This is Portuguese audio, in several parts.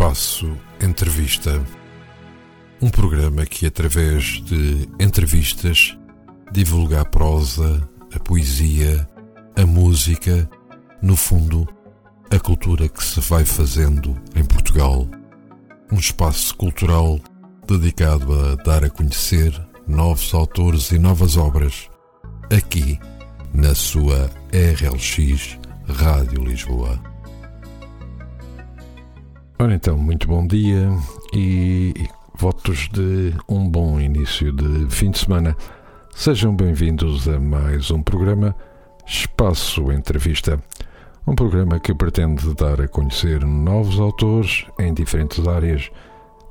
Espaço Entrevista. Um programa que, através de entrevistas, divulga a prosa, a poesia, a música, no fundo, a cultura que se vai fazendo em Portugal. Um espaço cultural dedicado a dar a conhecer novos autores e novas obras, aqui na sua RLX Rádio Lisboa. Ora então, muito bom dia e votos de um bom início de fim de semana. Sejam bem-vindos a mais um programa Espaço Entrevista. Um programa que pretende dar a conhecer novos autores em diferentes áreas.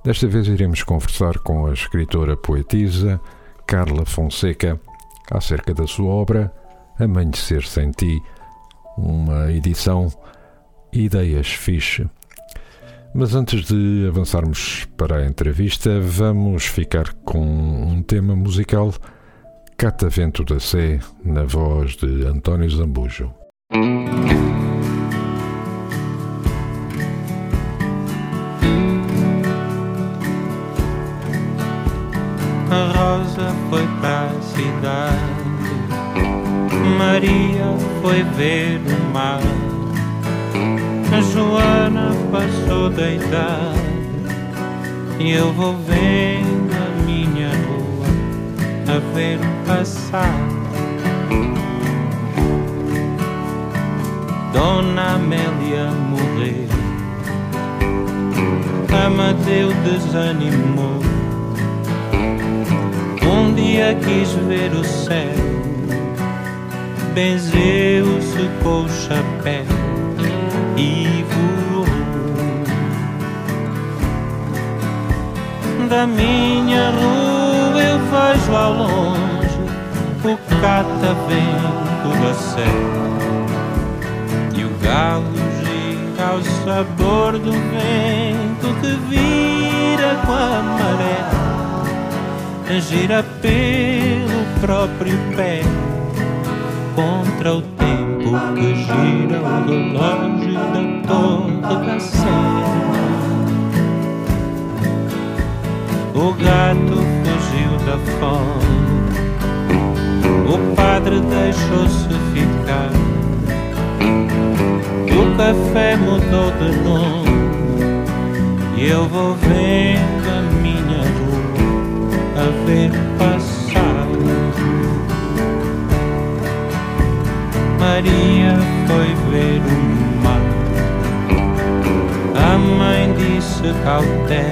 Desta vez iremos conversar com a escritora poetisa Carla Fonseca acerca da sua obra Amanhecer Sem Ti, uma edição Ideias Fixe mas antes de avançarmos para a entrevista, vamos ficar com um tema musical Catavento da Sé, na voz de António Zambujo. A Rosa foi para a cidade, Maria foi ver o mar. A Joana passou da idade e eu vou vendo a minha rua a ver passar. Dona Amélia morreu, Amadeu desanimou. Um dia quis ver o céu, benzeu-se com o chapéu e voou. Da minha rua eu vejo ao longe o catavento da serra e o galo gira ao sabor do vento que vira com a maré, gira pelo próprio pé contra o tempo que gira o relógio da torre da Sé. O gato fugiu da fome, o padre deixou-se ficar. O café mudou de nome e eu vou vendo a minha rua a ver passar. Maria foi ver o mar. A mãe disse cautela,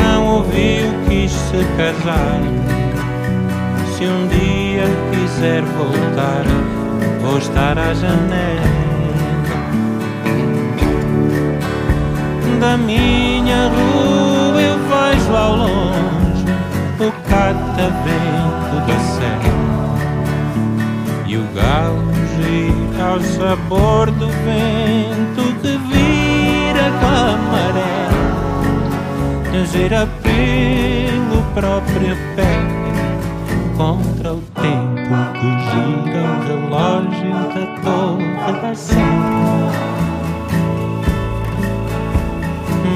não ouviu, quis se casar. Se um dia quiser voltar, vou estar à janela. Da minha rua eu vejo ao longe o catavento da serra e o gira ao sabor do vento que vira com a maré, gira pelo próprio pé contra o tempo que gira o relógio da torre da Sé.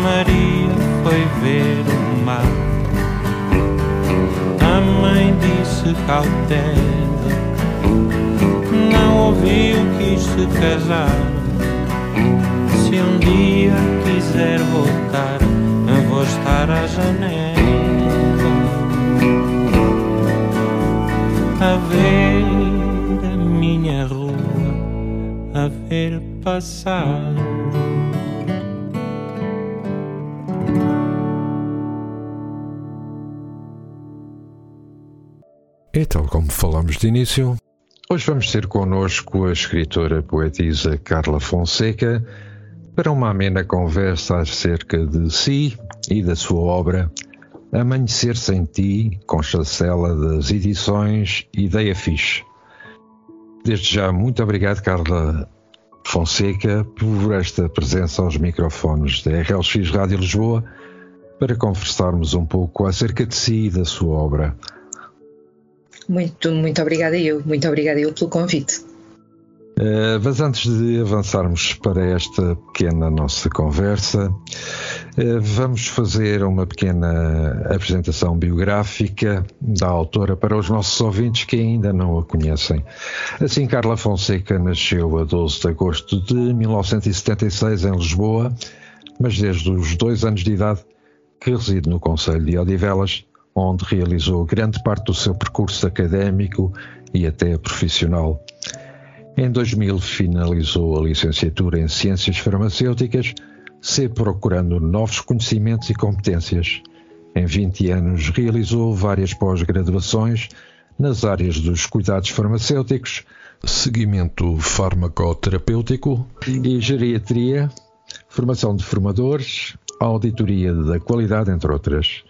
Maria foi ver o mar. A mãe disse cautela ouviu, quis se casar. Se um dia quiser voltar, vou estar à janela a ver a minha rua, a ver passar. E tal como falamos de início, Hoje vamos ter connosco a escritora poetisa Carla Fonseca para uma amena conversa acerca de si e da sua obra Amanhecer Sem Ti, com chancela das edições Ideia Fixe. Desde já, muito obrigado, Carla Fonseca, por esta presença aos microfones da RLX Rádio Lisboa para conversarmos um pouco acerca de si e da sua obra. Muito, muito obrigada eu, muito obrigada eu pelo convite. Uh, mas antes de avançarmos para esta pequena nossa conversa, uh, vamos fazer uma pequena apresentação biográfica da autora para os nossos ouvintes que ainda não a conhecem. Assim, Carla Fonseca nasceu a 12 de agosto de 1976 em Lisboa, mas desde os dois anos de idade que reside no Conselho de Odivelas, onde realizou grande parte do seu percurso académico e até profissional. Em 2000 finalizou a licenciatura em Ciências Farmacêuticas, se procurando novos conhecimentos e competências. Em 20 anos realizou várias pós-graduações nas áreas dos cuidados farmacêuticos, seguimento farmacoterapêutico e geriatria, formação de formadores, auditoria da qualidade, entre outras.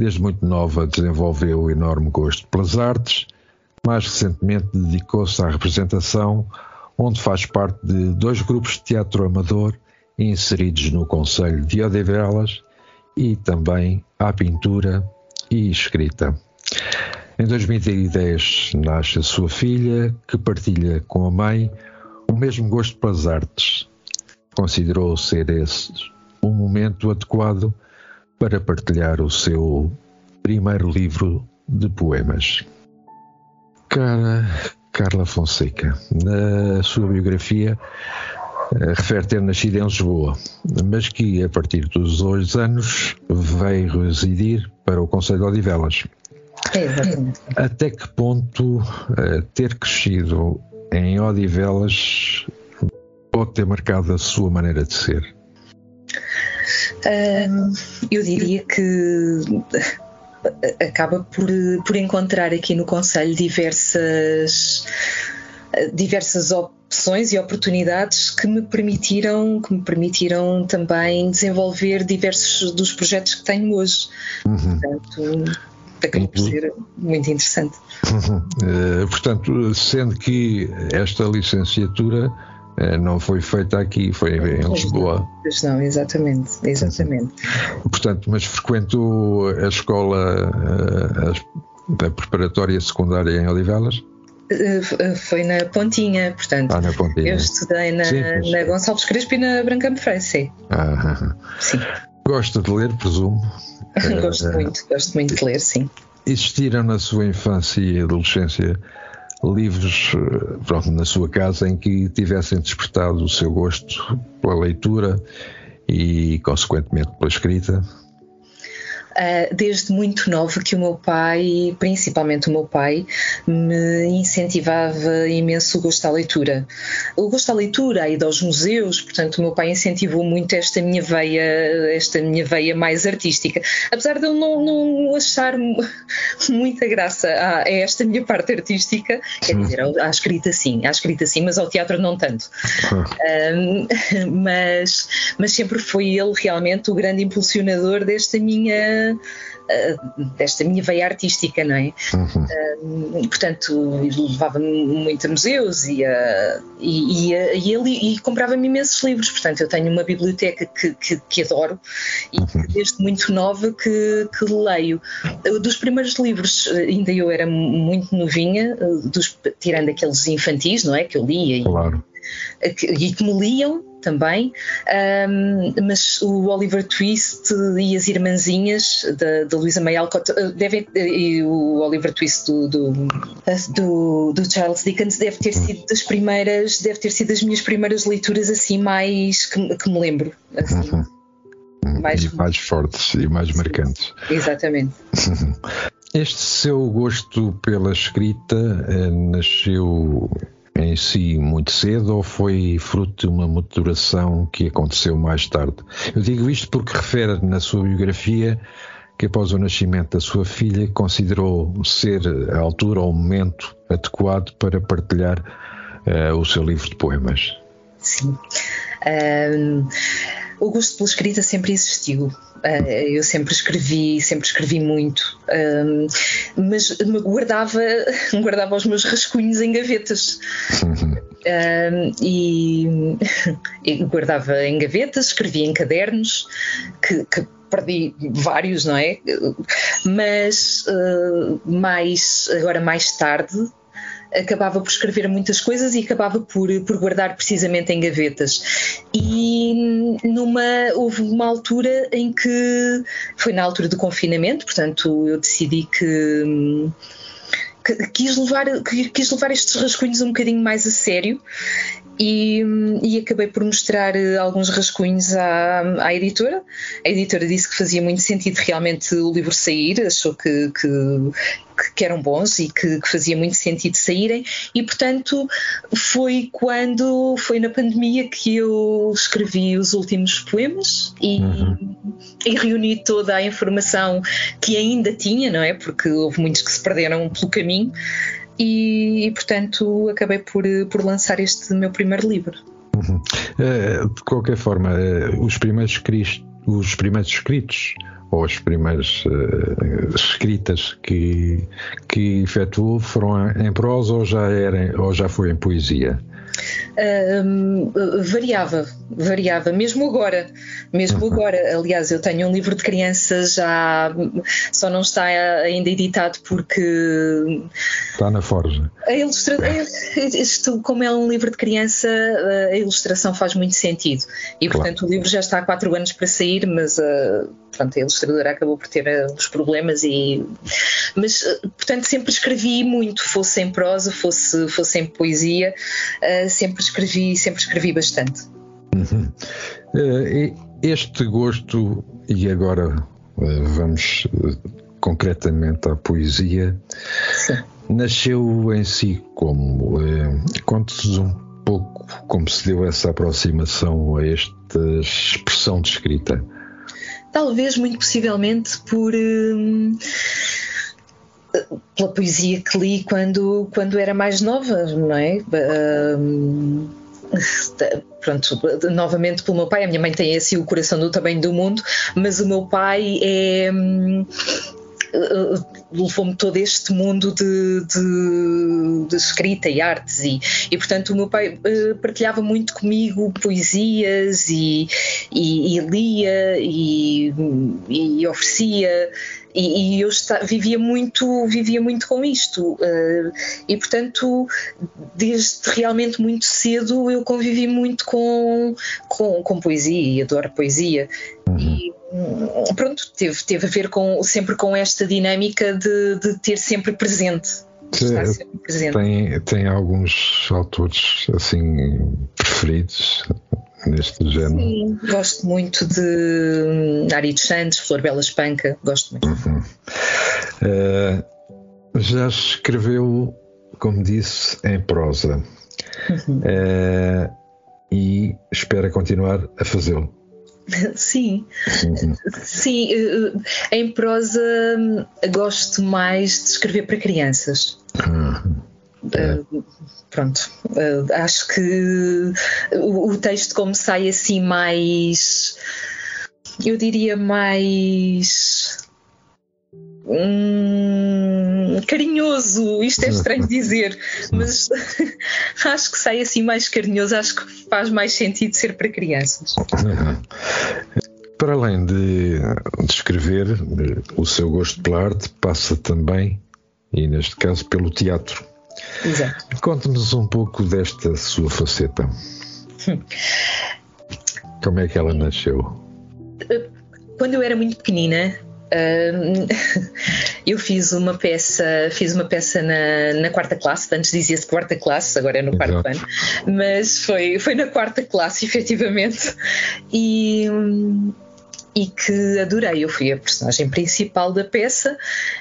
Desde muito nova desenvolveu enorme gosto pelas artes, mais recentemente dedicou-se à representação, onde faz parte de dois grupos de teatro amador inseridos no Conselho de Odivelas e também à pintura e escrita. Em 2010 nasce a sua filha, que partilha com a mãe o mesmo gosto pelas artes. Considerou ser esse um momento adequado para partilhar o seu primeiro livro de poemas. Cara Carla Fonseca, na sua biografia, eh, refere ter nascido em Lisboa, mas que a partir dos dois anos veio residir para o Conselho de Odivelas. Exatamente. Até que ponto uh, ter crescido em Odivelas pode ter marcado a sua maneira de ser? Eu diria que acaba por, por encontrar aqui no Conselho diversas, diversas opções e oportunidades que me permitiram que me permitiram também desenvolver diversos dos projetos que tenho hoje. Uhum. Portanto, acaba por ser muito interessante. Uhum. Uh, portanto, sendo que esta licenciatura eh, não foi feita aqui, foi em Lisboa. Pois não, exatamente, exatamente. Portanto, mas frequento a escola eh, a, preparatória secundária em Olivelas? Eh, foi na Pontinha, portanto. Ah, na Pontinha. Eu estudei na, sim, mas... na Gonçalves Crespo e na Brancamp Freire, sim. Ah, sim. Gosta de ler, presumo? gosto muito, gosto muito de ler, sim. Existiram na sua infância e adolescência livros eh, pronto, na sua casa em que tivessem despertado o seu gosto pela leitura e, consequentemente, pela escrita? Uh, desde muito nova que o meu pai, principalmente o meu pai, me incentivava imenso o gosto à leitura. O gosto à leitura, a ida aos museus, portanto o meu pai incentivou muito esta minha veia, esta minha veia mais artística. Apesar de eu não, não achar muita graça a, a, esta minha parte artística, quer dizer, à escrita sim, à escrita sim, mas ao teatro não tanto. Um, mas, mas sempre foi ele realmente o grande impulsionador desta minha uh, desta minha veia artística, não é? Uhum. Uh, portanto, levava-me muito a museus e, uh, e, e, e, e comprava-me imensos livros, portanto, eu tenho uma biblioteca que, que, que adoro e uhum. desde muito nova que, que, leio. Dos primeiros livros, ainda eu era muito novinha, dos, tirando aqueles infantis, não é? Que eu lia claro. E, que me liam também, um, mas o Oliver Twist e as Irmãzinhas da, da Luísa May Alcott uh, devem, e o Oliver Twist do, do, do, do, Charles Dickens deve ter sido das primeiras, deve ter sido das minhas primeiras leituras assim mais que, que me lembro. Assim. Uhum. Mais, e mais fortes e mais marcantes. Exatamente. Este seu gosto pela escrita eh, nasceu em si muito cedo ou foi fruto de uma maturação que aconteceu mais tarde? Eu digo isto porque refere na sua biografia que após o nascimento da sua filha considerou ser a altura ou o momento adequado para partilhar uh, o seu livro de poemas. Sim. Um, o gosto pela escrita sempre existiu. Uh, eu sempre escrevi, sempre escrevi muito, mas guardava, guardava os meus rascunhos em gavetas. E, e, guardava em gavetas, escrevia em cadernos, que, que perdi vários, não é? Mas uh, mais agora mais tarde acabava por escrever muitas coisas e acabava por, por guardar precisamente em gavetas. E numa, houve uma altura em que foi na altura do confinamento, portanto, eu decidi que quis levar, quis levar estes rascunhos um bocadinho mais a sério e, e, acabei por mostrar eh, alguns rascunhos à, à, editora. A editora disse que fazia muito sentido realmente o livro sair, achou que, que, que eram bons e que, que, fazia muito sentido saírem, e portanto foi quando foi na pandemia que eu escrevi os últimos poemas e, uhum. e reuni toda a informação que ainda tinha, não é? Porque houve muitos que se perderam pelo caminho e, e, portanto acabei por, por lançar este meu primeiro livro. Uhum. Uh, de qualquer forma, uh, os, primeiros os primeiros escritos ou as primeiras uh, escritas que, que efetuou foram em prosa ou já, era, ou já foi em poesia? Uh, variava, variava, mesmo agora, mesmo uhum. agora. Aliás, eu tenho um livro de crianças já só não está ainda editado porque está na forja. A ilustração, isto, como é um livro de criança, a ilustração faz muito sentido e claro. portanto o livro já está há quatro anos para sair, mas uh, pronto, a ilustradora acabou por ter uh, os problemas e mas uh, portanto sempre escrevi muito, fosse em prosa, fosse, fosse em poesia, sempre escrevi, sempre escrevi bastante. Uhum. Este gosto, e agora vamos concretamente à poesia, Sim. nasceu em si como? Conte-nos um pouco como se deu essa aproximação a esta expressão de escrita. Talvez, muito possivelmente, por. Hum, pela poesia que li quando, quando era mais nova, não é? Pronto, novamente pelo meu pai, a minha mãe tem assim o coração do tamanho do mundo, mas o meu pai é. Hum, levou-me todo este mundo de, de, de, escrita e artes e, e portanto o meu pai uh, partilhava muito comigo poesias e, e, e lia e, e oferecia e, e eu está, vivia muito vivia muito com isto. Uh, e portanto desde realmente muito cedo eu convivi muito com com, com poesia e adoro poesia. Uhum. e hum, pronto teve teve a ver com sempre com esta dinâmica de, de ter sempre presente. tem, tem alguns autores assim preferidos neste género? Sim, gosto muito de hum, Ari dos Santos, Flor Bela Espanca, gosto muito. Uhum. Uh, já escreveu, como disse, em prosa uhum. uh, e espera continuar a fazê-lo. Sim, uhum. sim, uh, em prosa hum, gosto mais de escrever para crianças. Uhum. Uh, pronto, uh, acho que o, o, texto, como sai assim, mais. Eu diria mais. Hum, carinhoso, isto é estranho dizer, mas acho que sai assim mais carinhoso, acho que faz mais sentido ser para crianças. Para além de, de escrever, o seu gosto pela arte passa também, e neste caso, pelo teatro. Exato. Conte-nos um pouco desta sua faceta. Como é que ela nasceu? Quando eu era muito pequenina, hum, eu fiz uma peça, fiz uma peça na, na quarta classe, antes dizia-se quarta classe, agora é no quarto Exato. ano, mas foi, foi na quarta classe, efetivamente, e, e que adorei. Eu fui a personagem principal da peça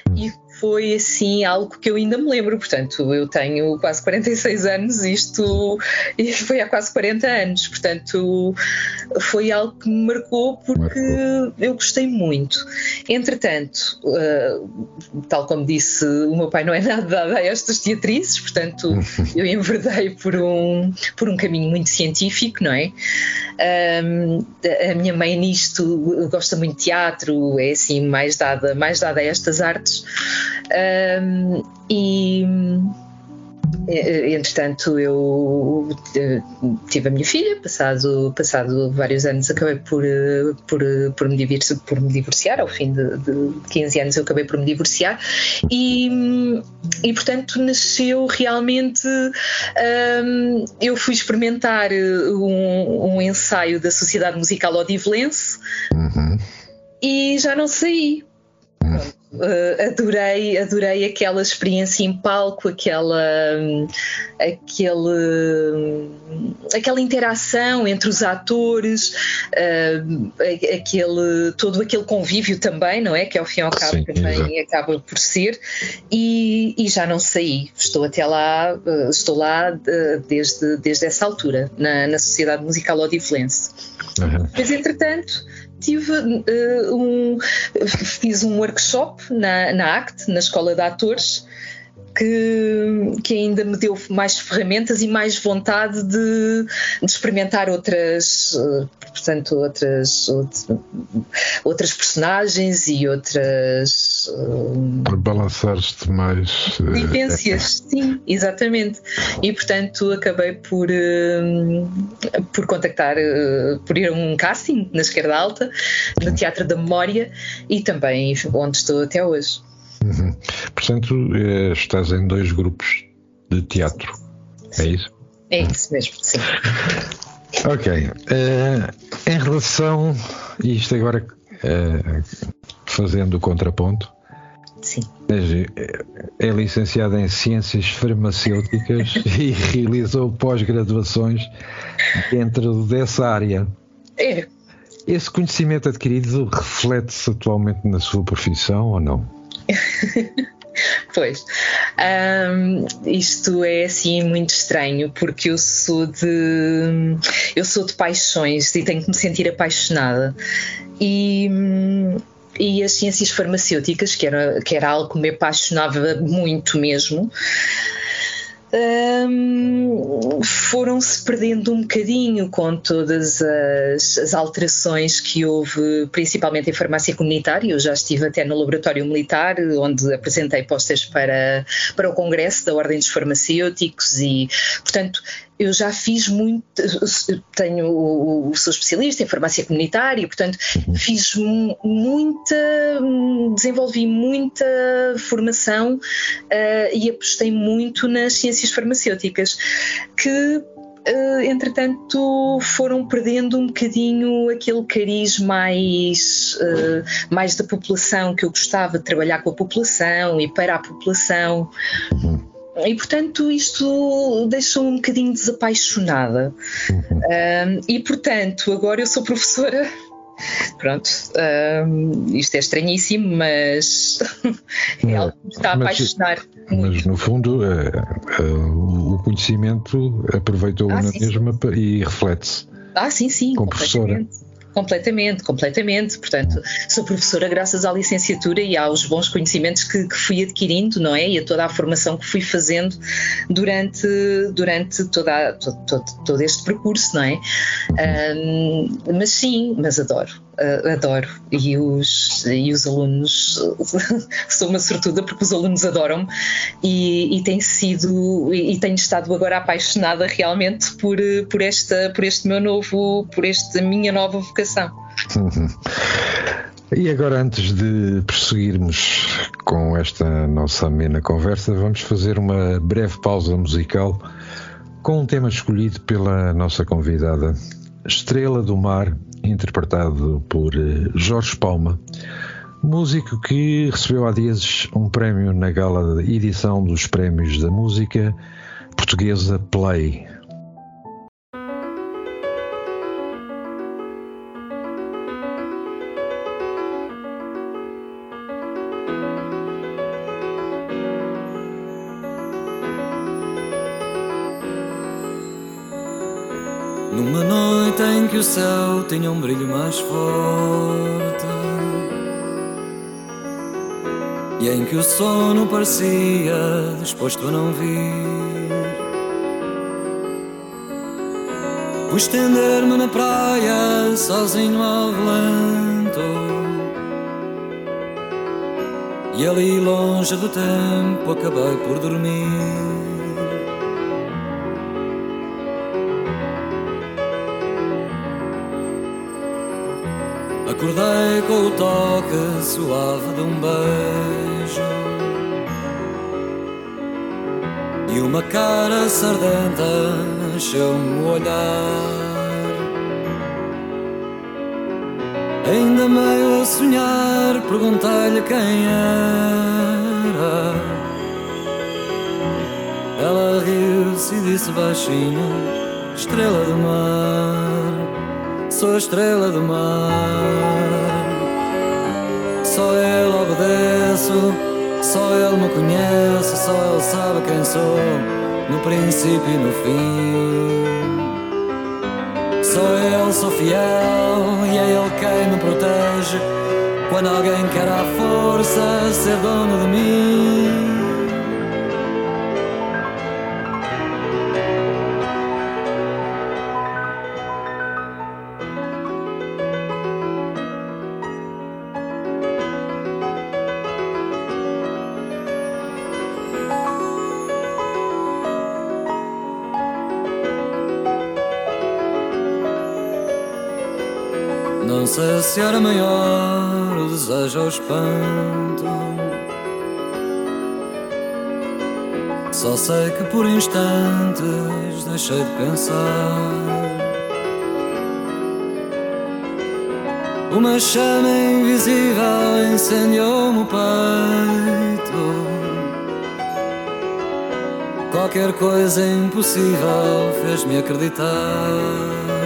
hum. e foi assim algo que eu ainda me lembro. Portanto, eu tenho quase 46 anos, isto foi há quase 40 anos. Portanto, foi algo que me marcou porque marcou. eu gostei muito. Entretanto, uh, tal como disse, o meu pai não é nada dado a estas teatrizes, portanto, eu enverdei por um, por um caminho muito científico, não é? Um, a minha mãe nisto gosta muito de teatro, é assim mais dada, mais dada a estas artes. Um, e entretanto, eu tive a minha filha, passado, passado vários anos, acabei por, por, por, me, divorciar, por me divorciar, ao fim de, de 15 anos, eu acabei por me divorciar, e, e portanto, nasceu realmente. Um, eu fui experimentar um, um, ensaio da Sociedade Musical Odivelense uhum. e já não saí. Uh, adorei, adorei aquela experiência em palco, aquela, um, aquele, um, aquela interação entre os atores, uh, aquele, todo aquele convívio também, não é? Que ao fim e ao cabo Sim, também acaba por ser, e, e, já não saí. Estou até lá, uh, estou lá desde, desde essa altura, na, na Sociedade Musical Odivelense. Uhum. Mas entretanto tive uh, um, fiz um workshop na, na ACT, na Escola de Atores, que, que ainda me deu mais ferramentas e mais vontade de, de experimentar outras, portanto, outras, outras personagens e outras. Para balançar-te mais. Eh, vivências, é. sim, exatamente. E portanto acabei por, eh, por contactar, eh, por ir a um casting na Esquerda Alta, no Teatro da Memória e também onde estou até hoje. Uhum. Portanto, eh, estás em dois grupos de teatro, é isso? É isso mesmo, sim. Ok. Uh, em relação, isto agora uh, fazendo o contraponto, Sim. É licenciada em Ciências Farmacêuticas e realizou pós-graduações dentro dessa área. É. Esse conhecimento adquirido reflete-se atualmente na sua profissão ou não? pois, um, isto é assim muito estranho porque eu sou de eu sou de paixões e tenho que me sentir apaixonada. E e as ciências farmacêuticas, que era, que era algo que me apaixonava muito mesmo, um, foram-se perdendo um bocadinho com todas as, as, alterações que houve, principalmente em farmácia comunitária. Eu já estive até no laboratório militar, onde apresentei postas para, para o Congresso da Ordem dos Farmacêuticos e, portanto, eu já fiz muito, tenho, sou especialista em farmácia comunitária, portanto, fiz muita, desenvolvi muita formação uh, e apostei muito nas ciências farmacêuticas, que Uh, entretanto foram perdendo um bocadinho aquele cariz mais, uh, mais da população que eu gostava de trabalhar com a população e para a população. E portanto isto deixou-me um bocadinho desapaixonada. Uhum. Um, e portanto, agora eu sou professora. Pronto, um, isto é estranhíssimo, mas é algo que me está a apaixonar. Mas, muito. mas no fundo, é, é, o conhecimento aproveitou ah, na sim, mesma sim. e reflete-se. Ah, sim, sim. Com professora. Completamente, completamente. Portanto, sou professora graças à licenciatura e aos bons conhecimentos que, que, fui adquirindo, não é? E a toda a formação que fui fazendo durante, durante toda, todo, todo este percurso, não é? Um, mas sim, mas adoro uh, adoro. E os, e os alunos sou uma sortuda porque os alunos adoram-me. E, e tem sido e, e tenho estado agora apaixonada realmente por, por, esta, por este meu novo, por esta minha nova vocação. E agora, antes de prosseguirmos com esta nossa amena conversa, vamos fazer uma breve pausa musical com um tema escolhido pela nossa convidada, Estrela do Mar, interpretado por eh, Jorge Palma, músico que recebeu há dias um prémio na gala de edição dos Prémios da Música Portuguesa Play, o céu tinha um brilho mais forte e em que o sono parecia disposto a não vir. Fui estender-me na praia, sozinho ao relento. E ali, longe do tempo, acabei por dormir. Acordei com o toque suave de um beijo. E uma cara sardenta encheu-me o olhar. Ainda meio a sonhar, perguntei-lhe quem era. Ela riu-se e disse baixinho Estrela do mar sou a estrela do mar. Só ele obedeço, só ele me conhece, só ele sabe quem sou, no princípio e no fim. Sou ele, sou fiel e é ele quem me protege. Quando alguém quer à força ser dono de mim. Se era maior o desejo ou o espanto. Só sei que por instantes deixei de pensar. Uma chama invisível incendiou-me o peito. Qualquer coisa impossível fez-me acreditar.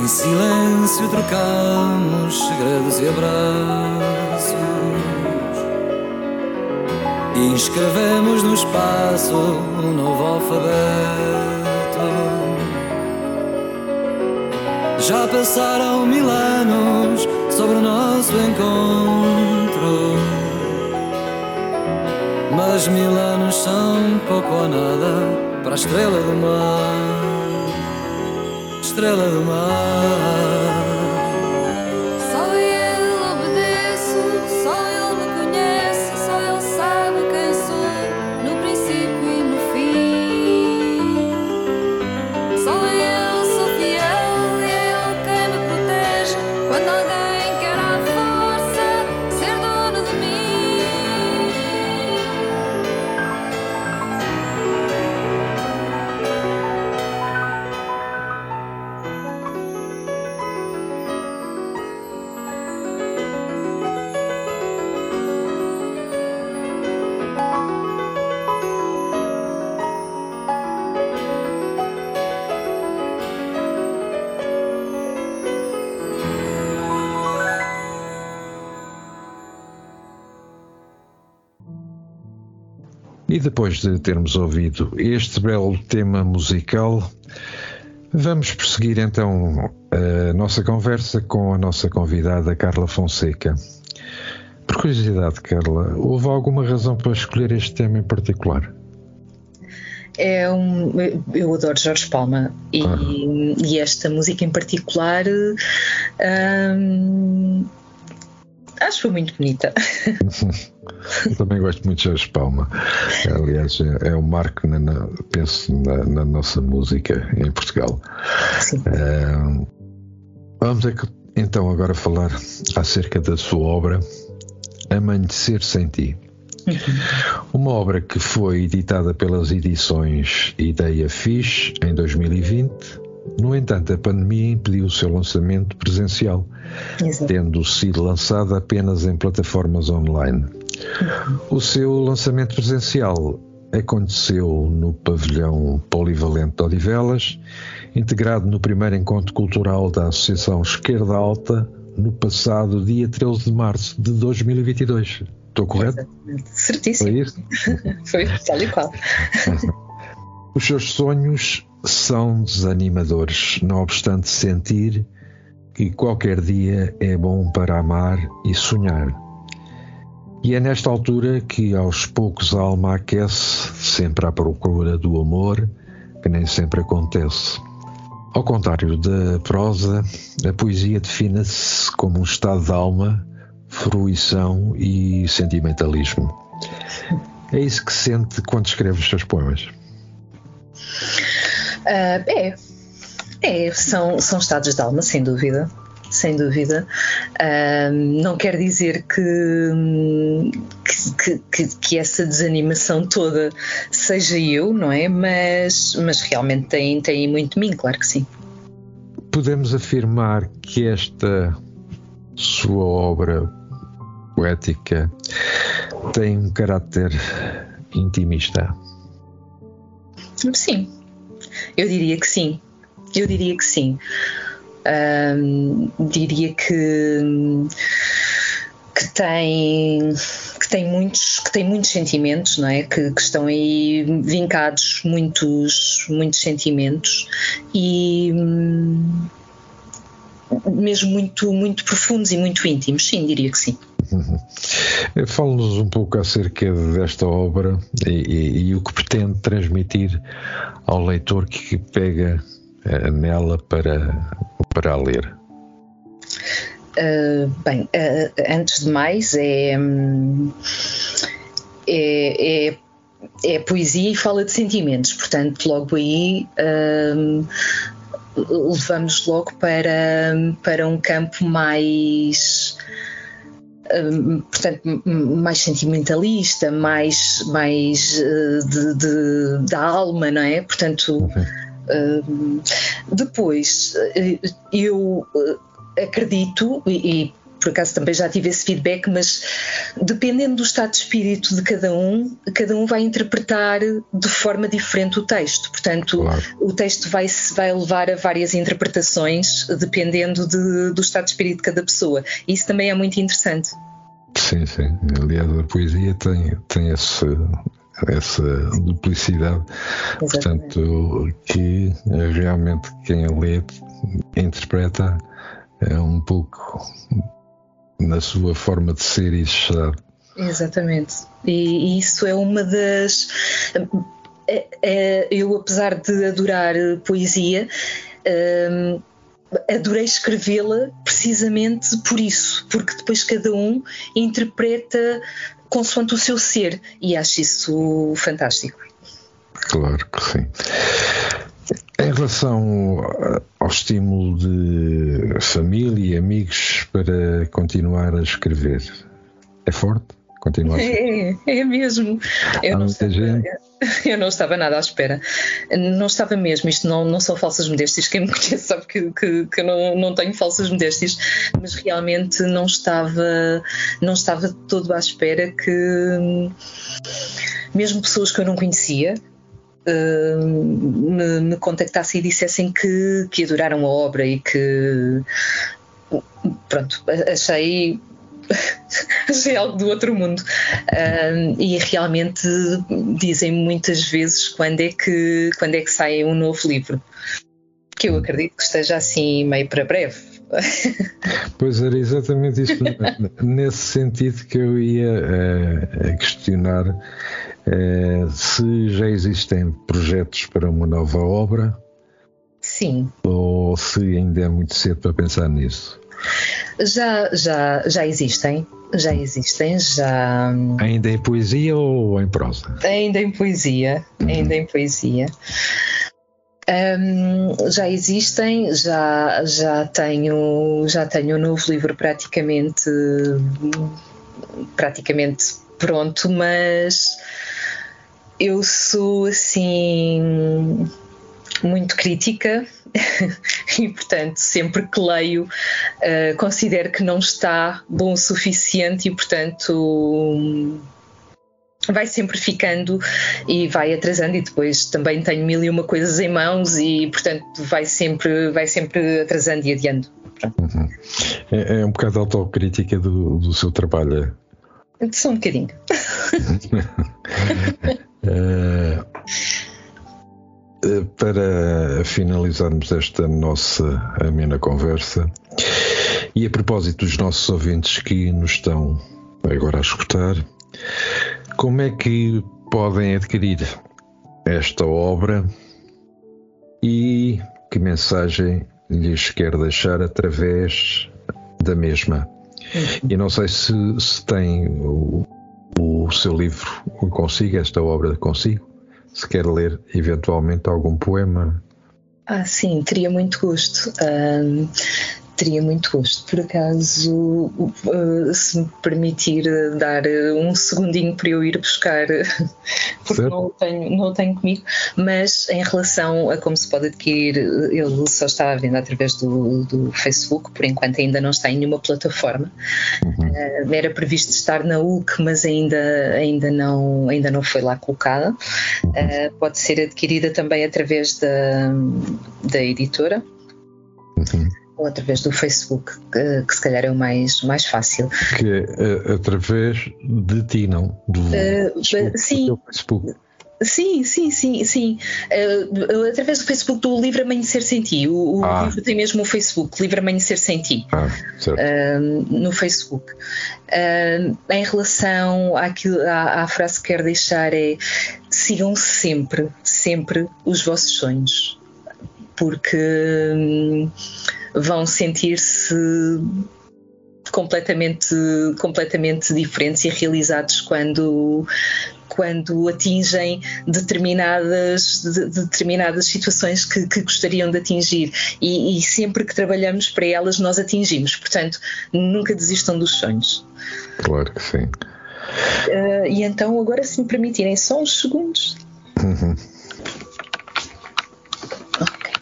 Em silêncio trocamos segredos e abraços. E escrevemos no espaço um novo alfabeto. Já passaram mil anos sobre o nosso encontro. Mas mil anos são pouco ou nada para a estrela do mar estrela do mar. E depois de termos ouvido este belo tema musical, vamos prosseguir então a nossa conversa com a nossa convidada Carla Fonseca. Por curiosidade, Carla, houve alguma razão para escolher este tema em particular? É um, eu adoro Jorge Palma e, ah. e esta música em particular hum, acho que foi muito bonita. Eu também gosto muito de Jorge Palma. Aliás, é, é um marco, na, na, penso, na, na, nossa música em Portugal. Sim. Uh, vamos então agora falar acerca da sua obra Amanhecer Sem Ti. Uhum. Uma obra que foi editada pelas edições Ideia Fish em 2020. No entanto, a pandemia impediu o seu lançamento presencial, Exato. tendo sido lançada apenas em plataformas online. O seu lançamento presencial aconteceu no pavilhão polivalente de Odivelas, integrado no primeiro encontro cultural da Associação Esquerda Alta, no passado dia 13 de março de 2022. Estou correto? Certíssimo. Foi isso? Foi, tal e qual. Os seus sonhos são desanimadores, não obstante sentir que qualquer dia é bom para amar e sonhar. E é nesta altura que aos poucos a alma aquece, sempre à procura do amor, que nem sempre acontece. Ao contrário da prosa, a poesia define-se como um estado de alma, fruição e sentimentalismo. É isso que sente quando escreve os seus poemas. Uh, é, é são, são estados de alma, sem dúvida. Sem dúvida. Uh, não quer dizer que, que, que, que, essa desanimação toda seja eu, não é? Mas, mas realmente tem, tem muito de mim, claro que sim. Podemos afirmar que esta sua obra poética tem um caráter intimista? Sim, eu diria que sim. Eu diria que sim. Diria que que tem que tem muitos que tem muitos sentimentos não é? Que, que, estão aí vincados muitos muitos sentimentos e mesmo muito muito profundos e muito íntimos. Sim diria que sim. Uhum. Fale-nos um pouco acerca desta obra e, e, e, o que pretende transmitir ao leitor que pega uh, nela para, para ler. Uh, bem, uh, antes de mais, é, é, é, é, poesia e fala de sentimentos, portanto, logo aí levamos logo para, para um campo mais Hum, portanto, mais sentimentalista, mais, mais uh, de, de, da alma, não é? Portanto, depois uh, eu acredito, e, e por acaso também já tive esse feedback, mas dependendo do estado de espírito de cada um, cada um vai interpretar de forma diferente o texto. Portanto, claro. o texto vai, vai levar a várias interpretações dependendo de, do estado de espírito de cada pessoa. Isso também é muito interessante. Sim, sim. Aliás, a poesia tem, tem esse, essa duplicidade. Exatamente. Portanto, que realmente quem lê interpreta é um pouco na sua forma de ser e estar. Exatamente. E, isso é uma das. É, é, eu, apesar de adorar poesia, hum, adorei escrevê-la precisamente por isso, porque depois cada um interpreta consoante o seu ser e acho isso fantástico. Claro que sim. Em relação ao estímulo de família e amigos para continuar a escrever, é forte? Continuar é, é mesmo. Eu não, gente. eu não estava nada à espera. Não estava mesmo. Isto não, não são falsas modéstias. Quem me conhece sabe que, que, que eu não, não tenho falsas modéstias, mas realmente não estava, não estava todo à espera que, mesmo pessoas que eu não conhecia, Uh, me, me, contactassem e dissessem que, que adoraram a obra e que pronto, achei achei algo do outro mundo. e realmente dizem muitas vezes quando é, que, quando é que sai um novo livro. Que eu acredito que esteja assim meio para breve. Pois era exatamente isso, nesse sentido que eu ia uh, questionar uh, se já existem projetos para uma nova obra. Sim. Ou se ainda é muito cedo para pensar nisso. Já, já, já existem, já existem, já. Ainda em poesia ou em prosa? Ainda em poesia, uhum. ainda em poesia. Um, já existem, já, já tenho já tenho um novo livro praticamente praticamente pronto, mas eu sou assim muito crítica e, portanto, sempre que leio, uh, considero que não está bom o suficiente e, portanto. vai sempre ficando e vai atrasando e depois também tenho mil e uma coisas em mãos e portanto vai sempre vai sempre atrasando e adiando uhum. é, é, um bocado autocrítica do, do seu trabalho só um bocadinho é, Eh, para finalizarmos esta nossa amena conversa, e a propósito dos nossos ouvintes que nos estão agora a escutar, como é que podem adquirir esta obra e que mensagem lhes quer deixar através da mesma? E não sei se, se tem o, o seu livro consigo, esta obra consigo. Se quer ler eventualmente algum poema. Ah, sim, teria muito gosto. Teria muito gosto. Por acaso, uh, se me permitir dar um segundinho para eu ir buscar, porque não o, tenho, não o tenho comigo, mas em relação a como se pode adquirir, ele só está à venda através do, do Facebook, por enquanto ainda não está em nenhuma plataforma. Uhum. Uh, era previsto estar na UC, mas ainda, ainda, não, ainda não foi lá colocada. Uh, pode ser adquirida também através da, da editora. Uhum ou através do Facebook, que, que, se calhar é o mais, mais fácil. Que é através de ti, não? Do, uh, Facebook, sim. Do Facebook. Sim, sim, sim, sim. Uh, através do Facebook do Livre Amanhecer Sem Ti. O, o ah. livro tem mesmo o Facebook, Livre Amanhecer Sem Ti. Ah, uh, no Facebook. Uh, em relação àquilo, à, à, frase que quero deixar é sigam sempre, sempre os vossos sonhos. Porque. Hum, vão sentir-se completamente, completamente diferentes e realizados quando, quando atingem determinadas, de, determinadas situações que, que, gostariam de atingir. E, e, sempre que trabalhamos para elas, nós atingimos. Portanto, nunca desistam dos sonhos. Claro que sim. Uh, e então, agora, se me permitirem só uns segundos. Uhum.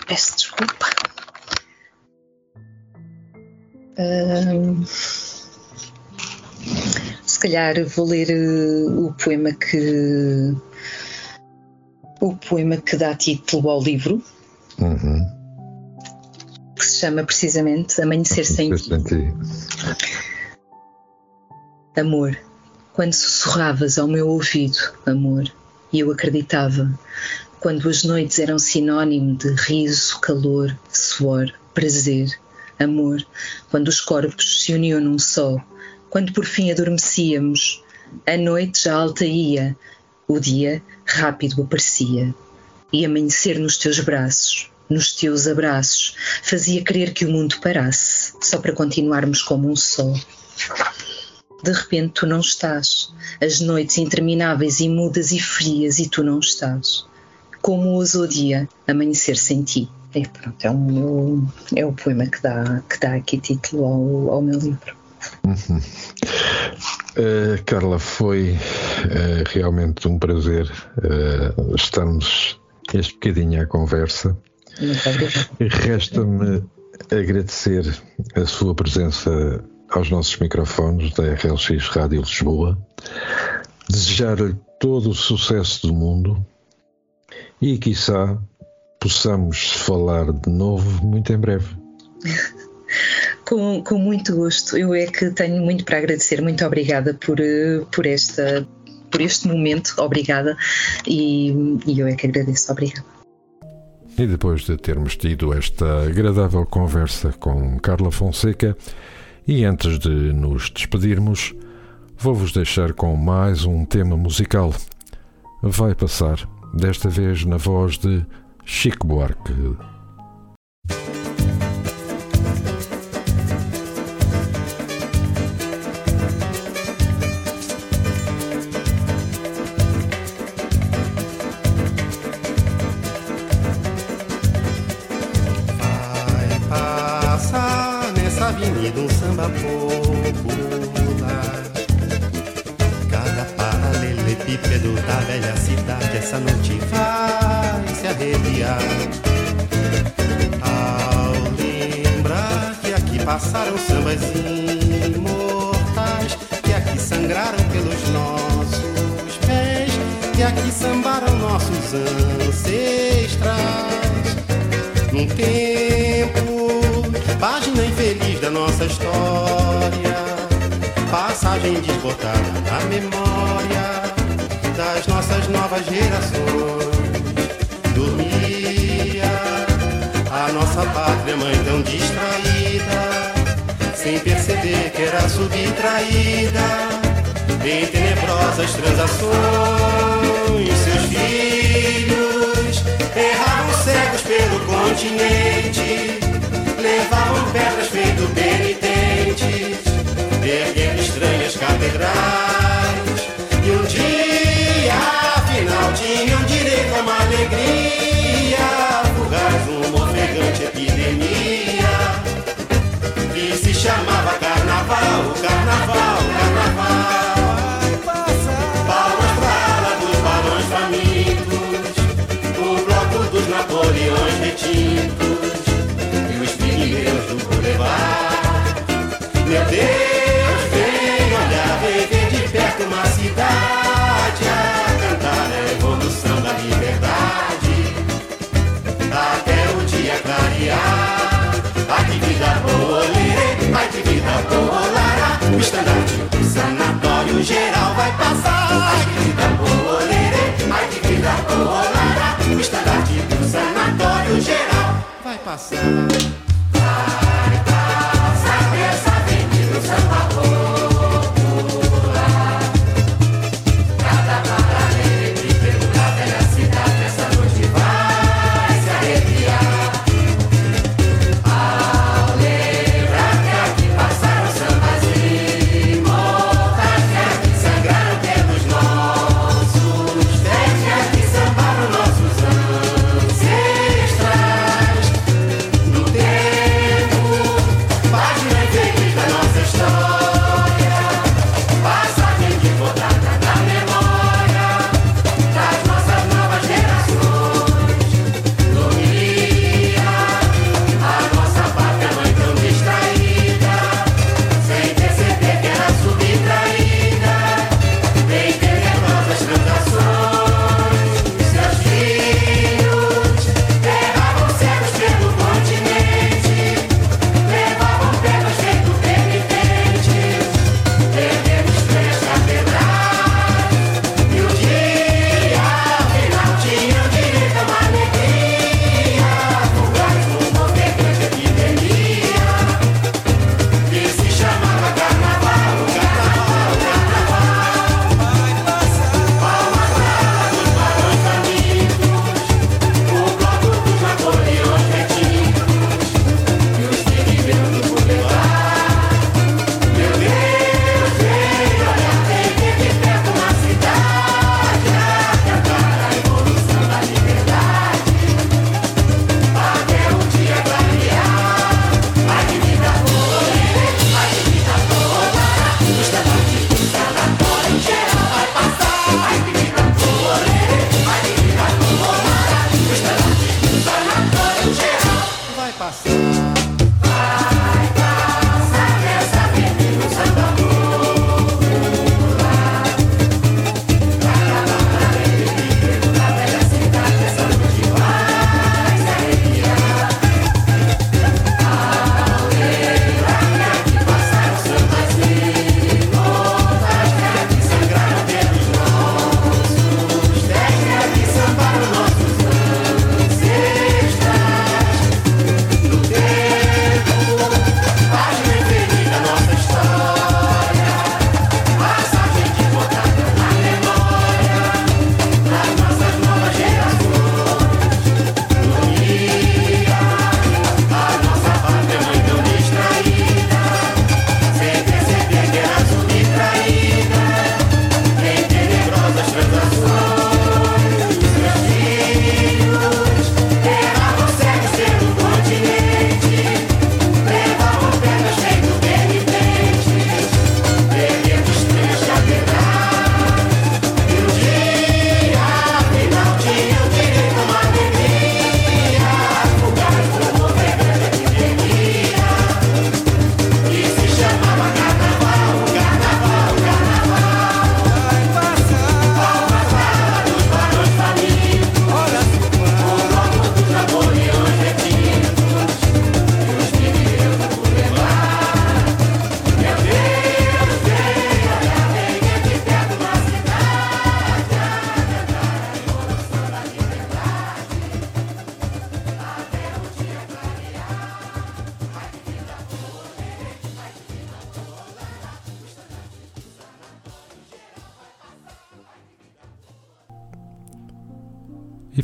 Peço desculpa se calhar vou ler uh, o poema que o poema que dá título ao livro uhum. que se chama precisamente Amanhecer sem ti. Amor, quando sussurravas ao meu ouvido, amor, e eu acreditava, quando as noites eram sinónimo de riso, calor, suor, prazer, amor, quando os corpos se uniam num só, quando por fim adormecíamos, a noite já alta ia, o dia rápido aparecia. E amanhecer nos teus braços, nos teus abraços, fazia crer que o mundo parasse, só para continuarmos como um só. De repente tu não estás, as noites intermináveis e mudas e frias, e tu não estás. Como o dia amanhecer sem ti. E pronto, é, um, é o poema que dá, que dá aqui título ao, ao meu livro. Uhum. Uh, Carla, foi uh, realmente um prazer uh, estarmos este bocadinho à conversa. Resta-me agradecer a sua presença aos nossos microfones da RLX Rádio Lisboa, desejar-lhe todo o sucesso do mundo e, quiçá, possamos falar de novo muito em breve. com, com muito gosto. Eu é que tenho muito para agradecer. Muito obrigada por, eh, por, esta, por este momento. Obrigada. E, e eu é que agradeço. Obrigada. E depois de termos tido esta agradável conversa com Carla Fonseca, e antes de nos despedirmos, vou-vos deixar com mais um tema musical. Vai passar, desta vez na voz de Chico Buarque. Avenida um samba popular. Cada paralelepípedo da velha passaram sambas imortais, que aqui sangraram pelos nossos pés, que aqui sambaram nossos ancestrais. Num tempo, página infeliz da nossa história, passagem desbotada na memória das nossas novas gerações dormia a nossa pátria mãe tão distraída, sem perceber que era subtraída em tenebrosas transações. Seus filhos erravam cegos pelo continente, levavam pedras feito penitentes, erguendo estranhas catedrais. E um dia, afinal, tinham direito chamava carnaval, carnaval, carnaval. Palmas pra ala dos balões famintos, o bloco dos Napoleões retintos e os pigmeus do Boulevard. Meu Deus! Passar.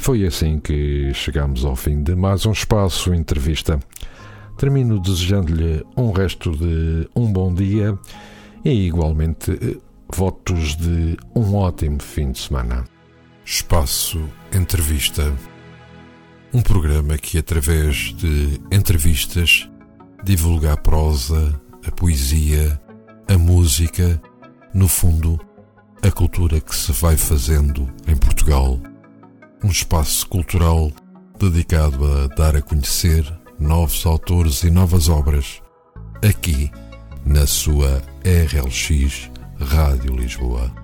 Foi assim que chegamos ao fim de mais um espaço entrevista. Termino desejando-lhe um resto de um bom dia e igualmente votos de um ótimo fim de semana. Espaço Entrevista. Um programa que através de entrevistas divulga a prosa, a poesia, a música, no fundo, a cultura que se vai fazendo em Portugal um espaço cultural dedicado a dar a conhecer novos autores e novas obras, aqui na sua RLX Rádio Lisboa.